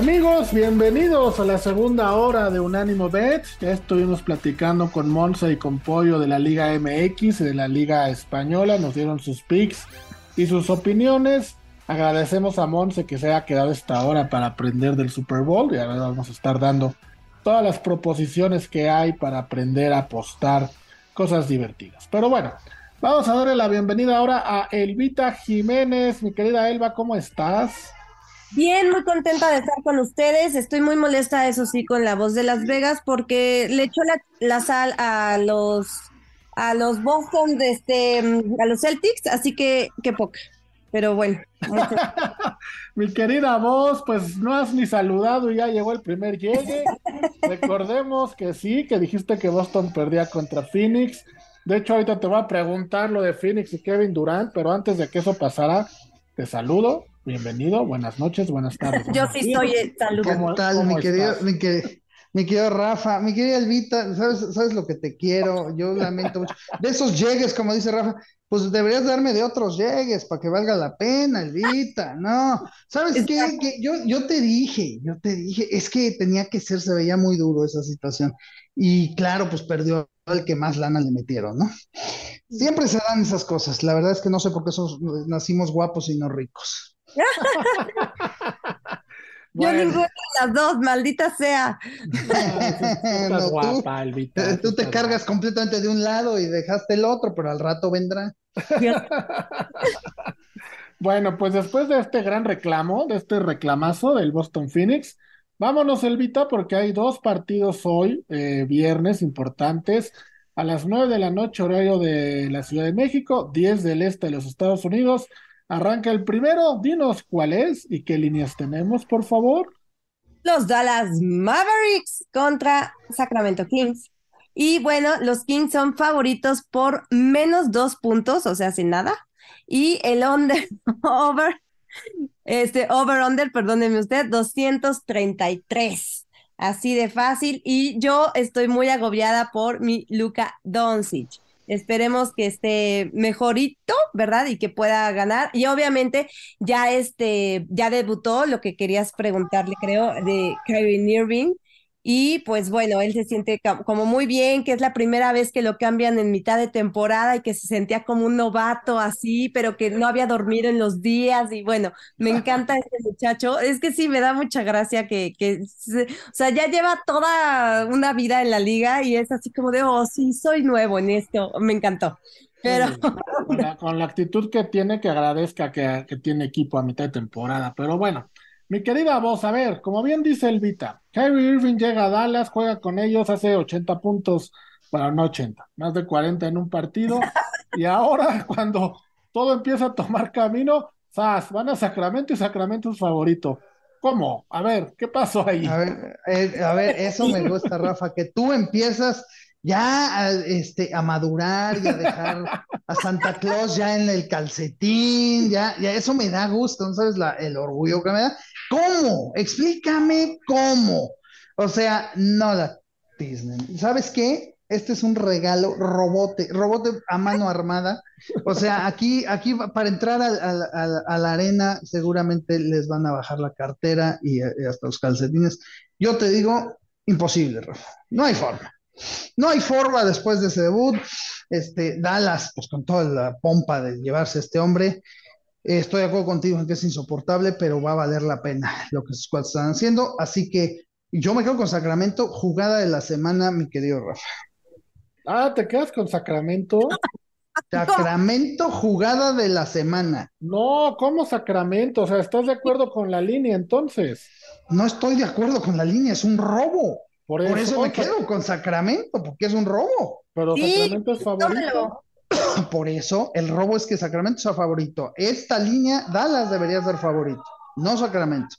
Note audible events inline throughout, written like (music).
Amigos, bienvenidos a la segunda hora de Unánimo Bet. Ya estuvimos platicando con Monza y con Pollo de la Liga MX y de la Liga Española. Nos dieron sus picks y sus opiniones. Agradecemos a Monse que se haya quedado esta hora para aprender del Super Bowl y ahora vamos a estar dando todas las proposiciones que hay para aprender a apostar cosas divertidas. Pero bueno, vamos a darle la bienvenida ahora a Elvita Jiménez. Mi querida Elba, ¿cómo estás? Bien, muy contenta de estar con ustedes. Estoy muy molesta, eso sí, con la voz de Las Vegas porque le echó la, sal a los a los Boston de este a los Celtics, así que qué poca. Pero bueno. (laughs) Mi querida voz, pues no has ni saludado y ya llegó el primer llegue. (laughs) Recordemos que sí, que dijiste que Boston perdía contra Phoenix. De hecho, ahorita te voy a preguntar lo de Phoenix y Kevin Durant, pero antes de que eso pasara, te saludo bienvenido, buenas noches, buenas tardes. Yo sí soy el saludo. ¿Qué tal, mi querido, mi, querido, Rafa? Mi querida Elvita, ¿sabes, ¿sabes lo que te quiero? Yo lamento mucho. De esos llegues, como dice Rafa, pues deberías darme de otros llegues para que valga la pena, Elvita, no. ¿Sabes qué? Que yo, yo te dije, yo te dije, es que tenía que ser, se veía muy duro esa situación. Y claro, pues perdió el que más lana le metieron, ¿no? Siempre se dan esas cosas. La verdad es que no sé por qué nacimos guapos y no ricos. (laughs) Yo ninguna de las dos, maldita sea. (laughs) tú, te cargas completamente de un lado y dejaste el otro, pero al rato vendrá. (laughs) bueno, pues después de este gran reclamo, de este reclamazo del Boston Phoenix, vámonos, Elvita, porque hay dos partidos hoy, eh, viernes, importantes. A las nueve de la noche, horario de la Ciudad de México, 10 del este de los Estados Unidos. Arranca el primero, dinos cuál es y qué líneas tenemos, por favor. Los Dallas Mavericks contra Sacramento Kings. Y bueno, los Kings son favoritos por menos dos puntos, o sea, sin nada. Y el under, (laughs) over, este, over under, perdóneme usted, 233. Así de fácil. Y yo estoy muy agobiada por mi Luca Doncic. Esperemos que esté mejorito, ¿verdad? Y que pueda ganar. Y obviamente ya este, ya debutó lo que querías preguntarle, creo, de Kyrie Irving. Y pues bueno, él se siente como muy bien, que es la primera vez que lo cambian en mitad de temporada y que se sentía como un novato así, pero que no había dormido en los días. Y bueno, me encanta este muchacho. Es que sí, me da mucha gracia que, que o sea, ya lleva toda una vida en la liga y es así como de, oh, sí, soy nuevo en esto. Me encantó. Pero... con, la, actitud que tiene, que agradezca que, que tiene equipo a mitad de temporada. Pero bueno. Mi querida voz, a ver, como bien dice Elvita, Kyrie Irving llega a Dallas, juega con ellos, hace 80 puntos, bueno, no 80, más de 40 en un partido, (laughs) y ahora cuando todo empieza a tomar camino, ¡zas! van a Sacramento y Sacramento es favorito. ¿Cómo? A ver, ¿qué pasó ahí? A ver, eh, a ver, eso me gusta, (laughs) Rafa, que tú empiezas ya a, este, a madurar y a dejar a Santa Claus ya en el calcetín, ya, ya eso me da gusto, ¿no sabes la, el orgullo que me da? ¿Cómo? Explícame cómo. O sea, no la Disney. ¿Sabes qué? Este es un regalo robote, robote a mano armada. O sea, aquí, aquí para entrar a, la arena seguramente les van a bajar la cartera y, y hasta los calcetines. Yo te digo, imposible, Rafa. No hay forma. No hay forma después de ese debut. Este, Dallas, pues con toda la pompa de llevarse a este hombre. Estoy de acuerdo contigo en que es insoportable, pero va a valer la pena lo que sus squads están haciendo. Así que yo me quedo con Sacramento, jugada de la semana, mi querido Rafa. Ah, ¿te quedas con Sacramento? (laughs) Sacramento, jugada de la semana. No, ¿cómo Sacramento? O sea, ¿estás de acuerdo con la línea entonces? No estoy de acuerdo con la línea, es un robo. Por eso, me quedo con Sacramento, porque es un robo. Pero Sacramento es favorito. Por eso el robo es que Sacramento sea favorito. Esta línea, Dallas debería ser favorito, no Sacramento.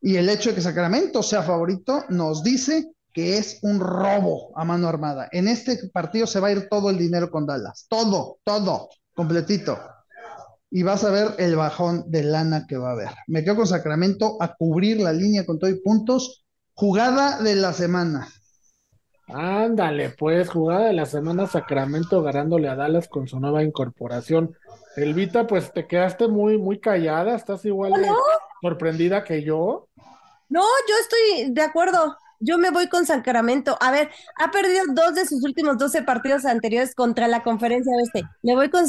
Y el hecho de que Sacramento sea favorito nos dice que es un robo a mano armada. En este partido se va a ir todo el dinero con Dallas. Todo, todo, completito. Y vas a ver el bajón de lana que va a haber. Me quedo con Sacramento a cubrir la línea con todo y puntos Jugada de la semana. Ándale, pues, jugada de la semana Sacramento ganándole a Dallas con su nueva incorporación. Elvita, pues te quedaste muy, muy callada, estás igual de sorprendida que yo. No, yo estoy de acuerdo. Yo me voy con Sacramento. A ver, ha perdido dos de sus últimos 12 partidos anteriores contra la conferencia oeste. Me voy con,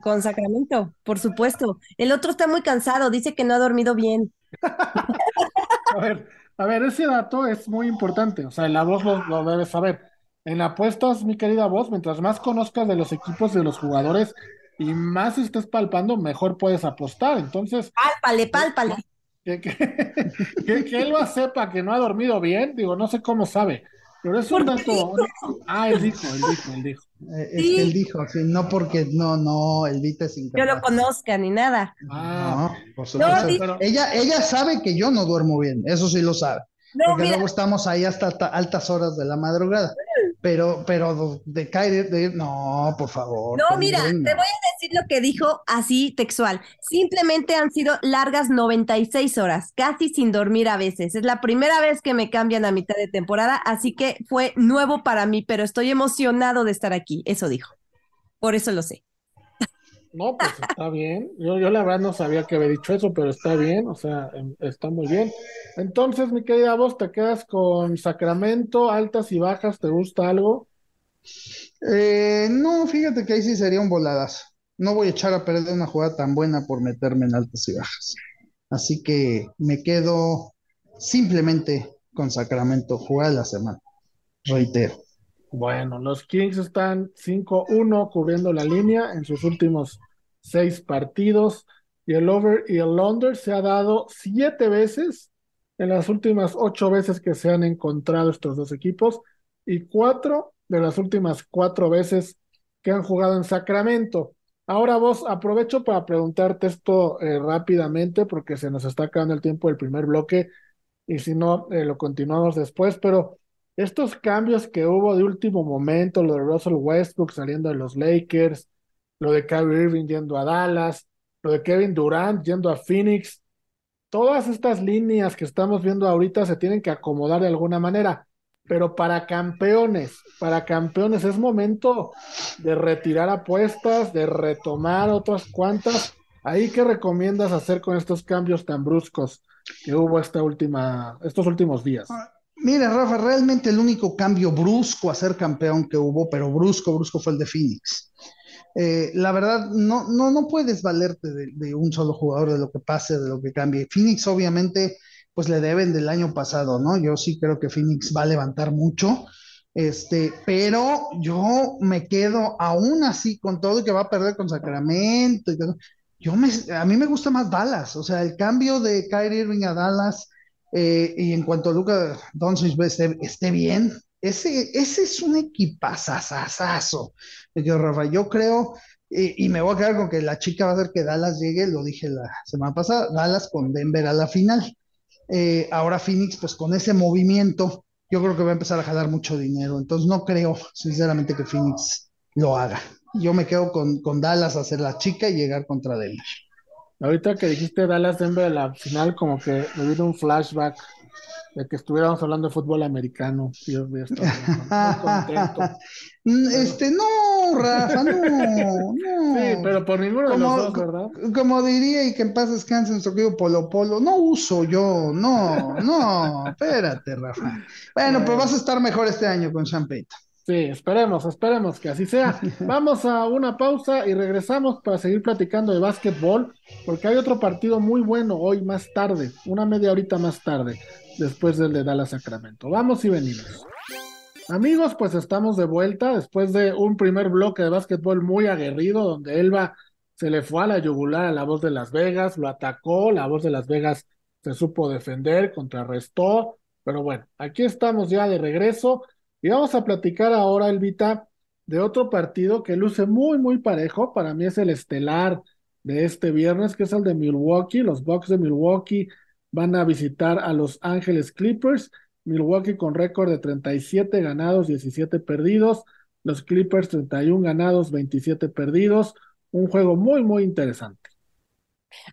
con Sacramento, por supuesto. El otro está muy cansado, dice que no ha dormido bien. (laughs) a ver, a ver, ese dato es muy importante. O sea, la voz lo, lo debes saber. En apuestas, mi querida voz, mientras más conozcas de los equipos, de los jugadores y más estés palpando, mejor puedes apostar. Entonces. Pálpale, pálpale que, que, (laughs) él lo sepa que no ha dormido bien, digo, no sé cómo sabe, pero es un dato. Ah, él dijo, él dijo, él dijo. Eh, es que él dijo, sí, no porque no, no, el Vita es incapaz. Yo lo conozca ni nada. Ah, no, por supuesto. ella, ella sabe que yo no duermo bien, eso sí lo sabe. porque luego estamos ahí hasta altas horas de la madrugada. Pero, pero de caer, de, no, por favor. No, mira, te voy a decir lo que dijo así textual. Simplemente han sido largas 96 horas, casi sin dormir a veces. Es la primera vez que me cambian a mitad de temporada, así que fue nuevo para mí, pero estoy emocionado de estar aquí. Eso dijo. Por eso lo sé. No, pues está bien. Yo, yo la verdad no sabía que había dicho eso, pero está bien, o sea, em, está muy bien. Entonces, mi querida voz, ¿te quedas con Sacramento, altas y bajas? ¿Te gusta algo? Eh, no, fíjate que ahí sí sería un voladas. No voy a echar a perder una jugada tan buena por meterme en altas y bajas. Así que me quedo simplemente con Sacramento, jugada de la semana. Reitero. Bueno, los Kings están 5-1 cubriendo la línea en sus últimos seis partidos y el over y el under se ha dado siete veces en las últimas ocho veces que se han encontrado estos dos equipos y cuatro de las últimas cuatro veces que han jugado en Sacramento. Ahora vos aprovecho para preguntarte esto eh, rápidamente porque se nos está acabando el tiempo del primer bloque y si no, eh, lo continuamos después, pero estos cambios que hubo de último momento, lo de Russell Westbrook saliendo de los Lakers, lo de Kyrie Irving yendo a Dallas, lo de Kevin Durant yendo a Phoenix, todas estas líneas que estamos viendo ahorita se tienen que acomodar de alguna manera, pero para campeones, para campeones es momento de retirar apuestas, de retomar otras cuantas. ¿Ahí qué recomiendas hacer con estos cambios tan bruscos que hubo esta última, estos últimos días? Mira, Rafa, realmente el único cambio brusco a ser campeón que hubo, pero brusco, brusco fue el de Phoenix. Eh, la verdad, no, no, no puedes valerte de, un solo jugador, de lo que pase, de lo que cambie. Phoenix, obviamente, pues le deben del año pasado, ¿no? Yo sí creo que Phoenix va a levantar mucho, este, pero yo me quedo aún así con todo y que va a perder con Sacramento. Y yo me, a mí me gusta más Dallas, o sea, el cambio de Kyrie Irving a Dallas eh, y en cuanto a Luca Doncic esté, esté bien, ese, ese es un equipazazazazo. Yo, creo, y me voy a quedar con que la chica va a hacer que Dallas llegue, lo dije la semana pasada, Dallas con Denver a la final. Eh, ahora Phoenix, pues con ese movimiento, yo creo que va a empezar a jalar mucho dinero. Entonces no creo, sinceramente, que Phoenix lo haga. Yo me quedo con, con Dallas a hacer la chica y llegar contra Denver. Ahorita que dijiste Dallas Denver la final, como que me vino un flashback de que estuviéramos hablando de fútbol americano. Dios (laughs) mío, mm, Este, no, Rafa, no, no. (laughs) Sí, pero por ninguno de los dos, ¿verdad? Como diría, y que en paz descanse en su Polo Polo, no uso yo, no, no, espérate, Rafa. Bueno, pues vas a estar mejor este año con Champagne. Sí, esperemos, esperemos que así sea. (laughs) Vamos a una pausa y regresamos para seguir platicando de básquetbol, porque hay otro partido muy bueno hoy más tarde, una media horita más tarde, después del de Dallas Sacramento. Vamos y venimos. Amigos, pues estamos de vuelta después de un primer bloque de básquetbol muy aguerrido, donde Elba se le fue a la yugular a la voz de Las Vegas, lo atacó, la voz de Las Vegas se supo defender, contrarrestó, pero bueno, aquí estamos ya de regreso y vamos a platicar ahora, Elvita, de otro partido que luce muy, muy parejo. Para mí es el estelar de este viernes, que es el de Milwaukee. Los Bucks de Milwaukee van a visitar a Los Ángeles Clippers. Milwaukee con récord de 37 ganados, 17 perdidos. Los Clippers 31 ganados, 27 perdidos. Un juego muy, muy interesante.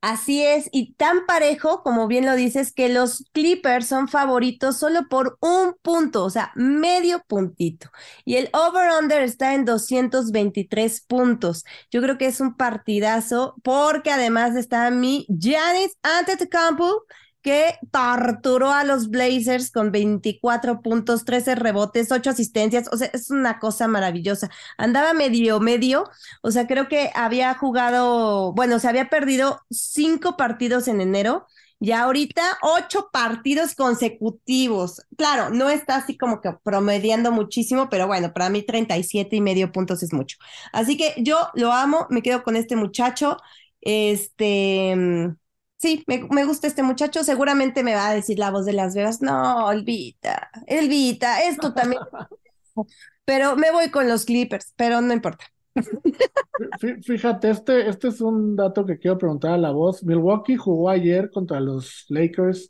Así es, y tan parejo, como bien lo dices, que los Clippers son favoritos solo por un punto, o sea, medio puntito. Y el over-under está en 223 puntos. Yo creo que es un partidazo porque además está mi Giannis Antetokounmpo que torturó a los Blazers con 24 puntos, 13 rebotes, 8 asistencias, o sea, es una cosa maravillosa. Andaba medio, medio, o sea, creo que había jugado, bueno, se había perdido cinco partidos en enero. Y ahorita ocho partidos consecutivos. Claro, no está así como que promediando muchísimo, pero bueno, para mí 37 y medio puntos es mucho. Así que yo lo amo, me quedo con este muchacho. Este, mm, sí, me, gusta este muchacho. Seguramente me va a decir la voz de Las Vegas. No, Elvita, Elvita, esto también. (laughs) pero me voy con los Clippers, pero no importa. Fíjate, este, este es un dato que quiero preguntar a la voz. Milwaukee jugó ayer contra los Lakers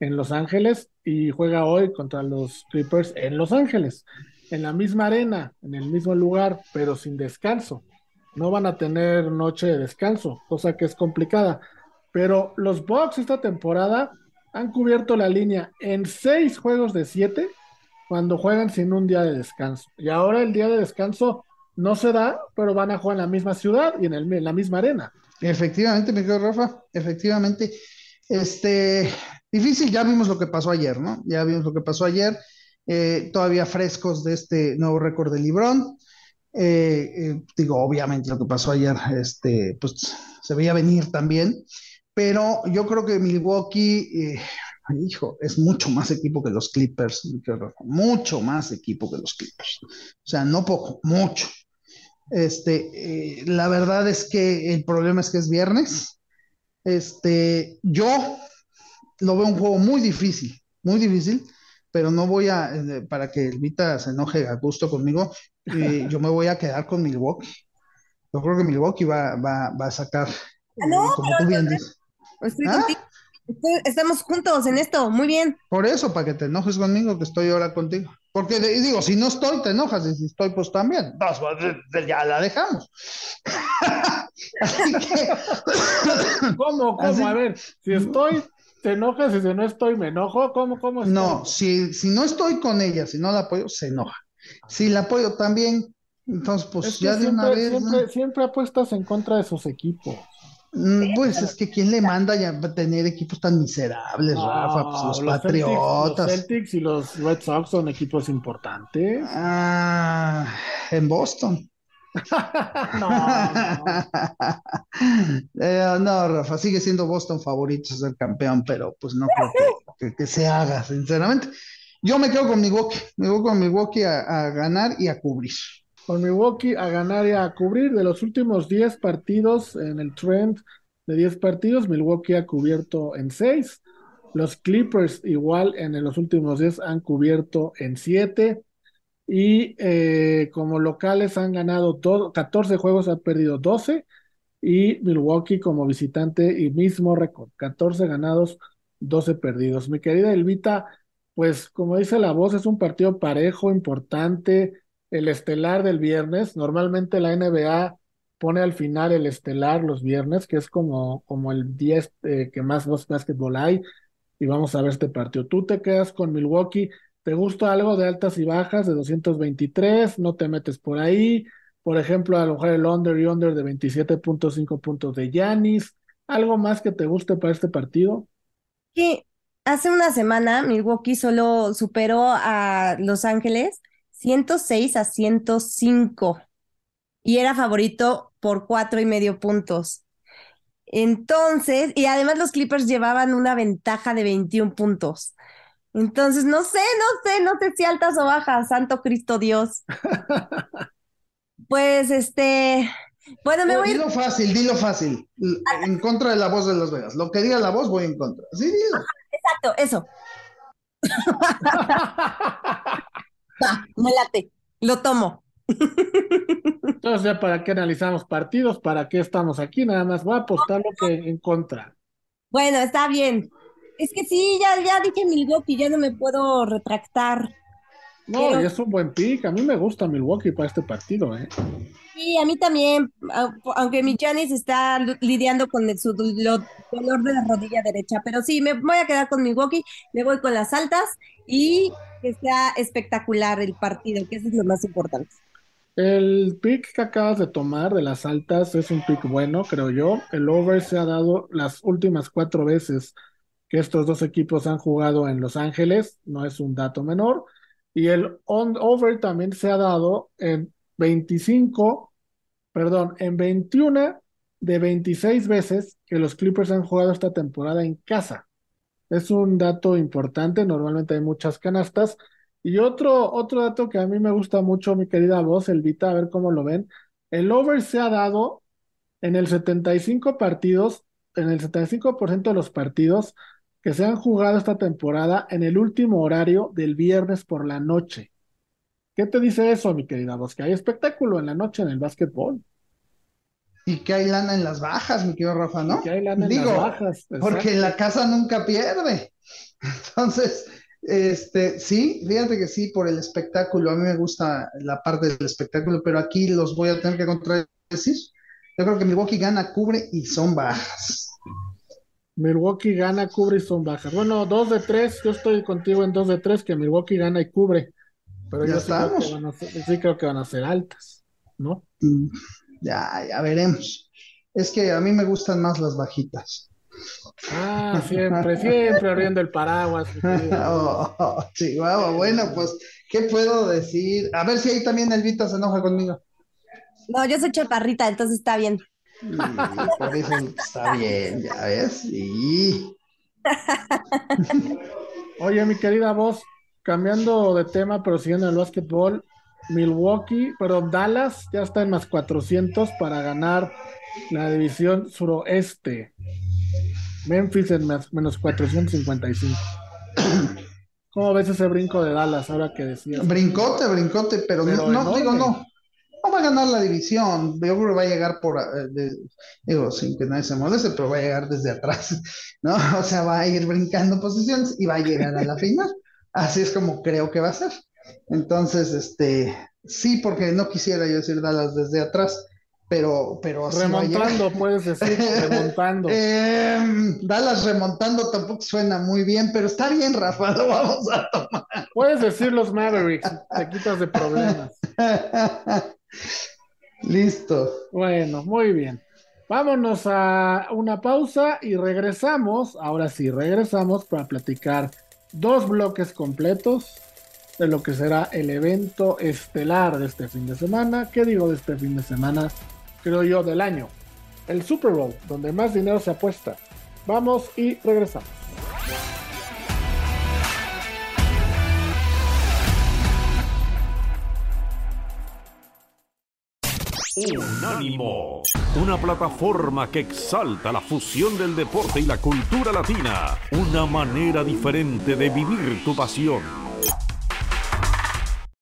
en Los Ángeles y juega hoy contra los Clippers en Los Ángeles, en la misma arena, en el mismo lugar, pero sin descanso. No van a tener noche de descanso, cosa que es complicada. Pero los Bucks esta temporada han cubierto la línea en seis juegos de siete cuando juegan sin un día de descanso. Y ahora el día de descanso no se da, pero van a jugar en la misma ciudad y en, la misma arena. Efectivamente, mi querido Rafa, efectivamente. Este, difícil, ya vimos lo que pasó ayer, ¿no? Ya vimos lo que pasó ayer, eh, todavía frescos de este nuevo récord de Librón. Eh, eh, digo, obviamente lo que pasó ayer, este, pues se veía venir también, pero yo creo que Milwaukee, hijo, es mucho más equipo que los Clippers, mucho más equipo que los Clippers. O sea, no poco, mucho. Este, la verdad es que el problema es que es viernes. Este, yo lo veo un juego muy difícil, muy difícil pero no voy a, eh, para que Elvita se enoje a gusto conmigo, eh, yo me voy a quedar con Milwaukee. Yo creo que Milwaukee va, va, va a sacar, ah, no, eh, como tú bien dices. ¿Ah? Estamos juntos en esto, muy bien. Por eso, para que te enojes conmigo, que estoy ahora contigo. Porque digo, si no estoy, te enojas, y si estoy, pues también. Pues, ya la dejamos. (laughs) Así que... (laughs) ¿Cómo? ¿Cómo? A ver, si estoy, ¿Te enojas y si no estoy, me enojo? ¿Cómo, cómo No, si, si no estoy con ella, si no la apoyo, se enoja. Si la apoyo también, entonces pues ya de una vez. Siempre, apuestas en contra de sus equipos. Mm, pues es que quién le manda ya a tener equipos tan miserables, Rafa, pues los, Patriotas. los Celtics y los Red Sox son equipos importantes. Ah, en Boston. (laughs) no, (laughs) eh, no. Rafa, sigue siendo Boston favorito ser campeón, pero pues no creo que, se haga, sinceramente. Yo me quedo con Milwaukee, me voy con Milwaukee a, ganar y a cubrir. Con Milwaukee a ganar y a cubrir. De los últimos 10 partidos en el trend de 10 partidos, Milwaukee ha cubierto en 6. Los Clippers igual en los últimos 10 han cubierto en 7 y eh, como locales han ganado todo, 14 juegos, han perdido 12 y Milwaukee como visitante y mismo récord, 14 ganados, 12 perdidos. Mi querida Elvita, pues como dice la voz, es un partido parejo, importante, el estelar del viernes. Normalmente la NBA pone al final el estelar los viernes, que es como, como el 10 eh, que más básquetbol hay, y vamos a ver este partido. Tú te quedas con Milwaukee. ¿Te gusta algo de altas y bajas de 223? No te metes por ahí. Por ejemplo, a lo mejor el under y under de 27.5 puntos de Yanis. ¿Algo más que te guste para este partido? Que hace una semana Milwaukee solo superó a Los Ángeles 106 a 105 y era favorito por cuatro y medio puntos. Entonces, y además los Clippers llevaban una ventaja de 21 puntos. Entonces, no sé, no sé, no sé si altas o bajas, Santo Cristo Dios. Pues este, bueno, me voy. Dilo fácil, dilo fácil. En contra de la voz de Las Vegas. Lo que diga la voz, voy en contra. Sí, dilo. Exacto, eso. (laughs) me late, lo tomo. (laughs) Entonces, ¿para qué analizamos partidos? ¿Para qué estamos aquí? Nada más voy a apostar lo que en contra. Bueno, está bien. Es que sí, ya, ya dije Milwaukee, ya no me puedo retractar. No, es un buen pick. A mí me gusta Milwaukee para este partido, ¿eh? Sí, a mí también, aunque mi Janis está lidiando con el, su dolor de la rodilla derecha, pero sí, me voy a quedar con Milwaukee, me voy con las altas y que sea espectacular el partido, que eso es lo más importante. El pick que acabas de tomar de las altas es un pick bueno, creo yo. El over se ha dado las últimas cuatro veces que estos dos equipos han jugado en Los Ángeles, no es un dato menor. Y el on-over también se ha dado en 25, perdón, en 21 de 26 veces que los Clippers han jugado esta temporada en casa. Es un dato importante, normalmente hay muchas canastas. Y otro, otro dato que a mí me gusta mucho, mi querida voz, Elvita, a ver cómo lo ven. El over se ha dado en el 75 partidos, en el 75% de los partidos que se han jugado esta temporada en el último horario del viernes por la noche. ¿Qué te dice eso, mi querida voz? Que hay espectáculo en la noche en el básquetbol. Y que hay lana en las bajas, mi querido Rafa, ¿no? que hay lana en las bajas. Porque la casa nunca pierde. (laughs) Entonces, este, sí, fíjate que sí, por el espectáculo. A mí me gusta la parte del espectáculo, pero aquí los voy a tener que contradecir. Yo creo que Milwaukee gana, cubre y son bajas. Milwaukee gana, cubre y son bajas. Bueno, dos de tres, yo estoy contigo en dos de tres, que Milwaukee gana y cubre. Pero ya yo sí creo, que van a ser, sí creo que van a ser altas, ¿no? Mm, ya, ya veremos. Es que a mí me gustan más las bajitas. Ah, siempre, siempre abriendo el paraguas. (laughs) oh, Chihuahua, bueno, pues, ¿qué puedo decir? A ver si ahí también Elvita se enoja conmigo. No, yo soy chaparrita, entonces está bien. por eso está bien, ya ves. Sí. Oye, mi querida voz, cambiando de tema, pero siguiendo el básquetbol, Milwaukee, perdón, Dallas ya está en más 400 para ganar la división suroeste. Memphis en más, menos 455. (clears throat) ¿Cómo ves ese brinco de Dallas ahora que decías? Brincote, brincote, pero, no, digo no no va a ganar la división. Yo creo que va a llegar por, eh, digo, sin que nadie se moleste, pero va a llegar desde atrás, (laughs) ¿no? O sea, va a ir brincando posiciones y va a llegar a la final. (laughs) Así es como creo que va a ser. Entonces, este, sí, porque no quisiera yo decir Dallas desde atrás, pero, pero remontando, puedes decir, (laughs) remontando. Em, Dallas remontando tampoco suena muy bien, pero está bien, Rafa, lo vamos a tomar. Puedes decir los Mavericks, te quitas de problemas. (laughs) Listo. Bueno, muy bien. Vámonos a una pausa y regresamos. Ahora sí, regresamos para platicar dos bloques completos de lo que será el evento estelar de este fin de semana. ¿Qué digo de este fin de semana? Creo yo del año. El Super Bowl, donde más dinero se apuesta. Vamos y regresamos. Unánimo, una plataforma que exalta la fusión del deporte y la cultura latina, una manera diferente de vivir tu pasión.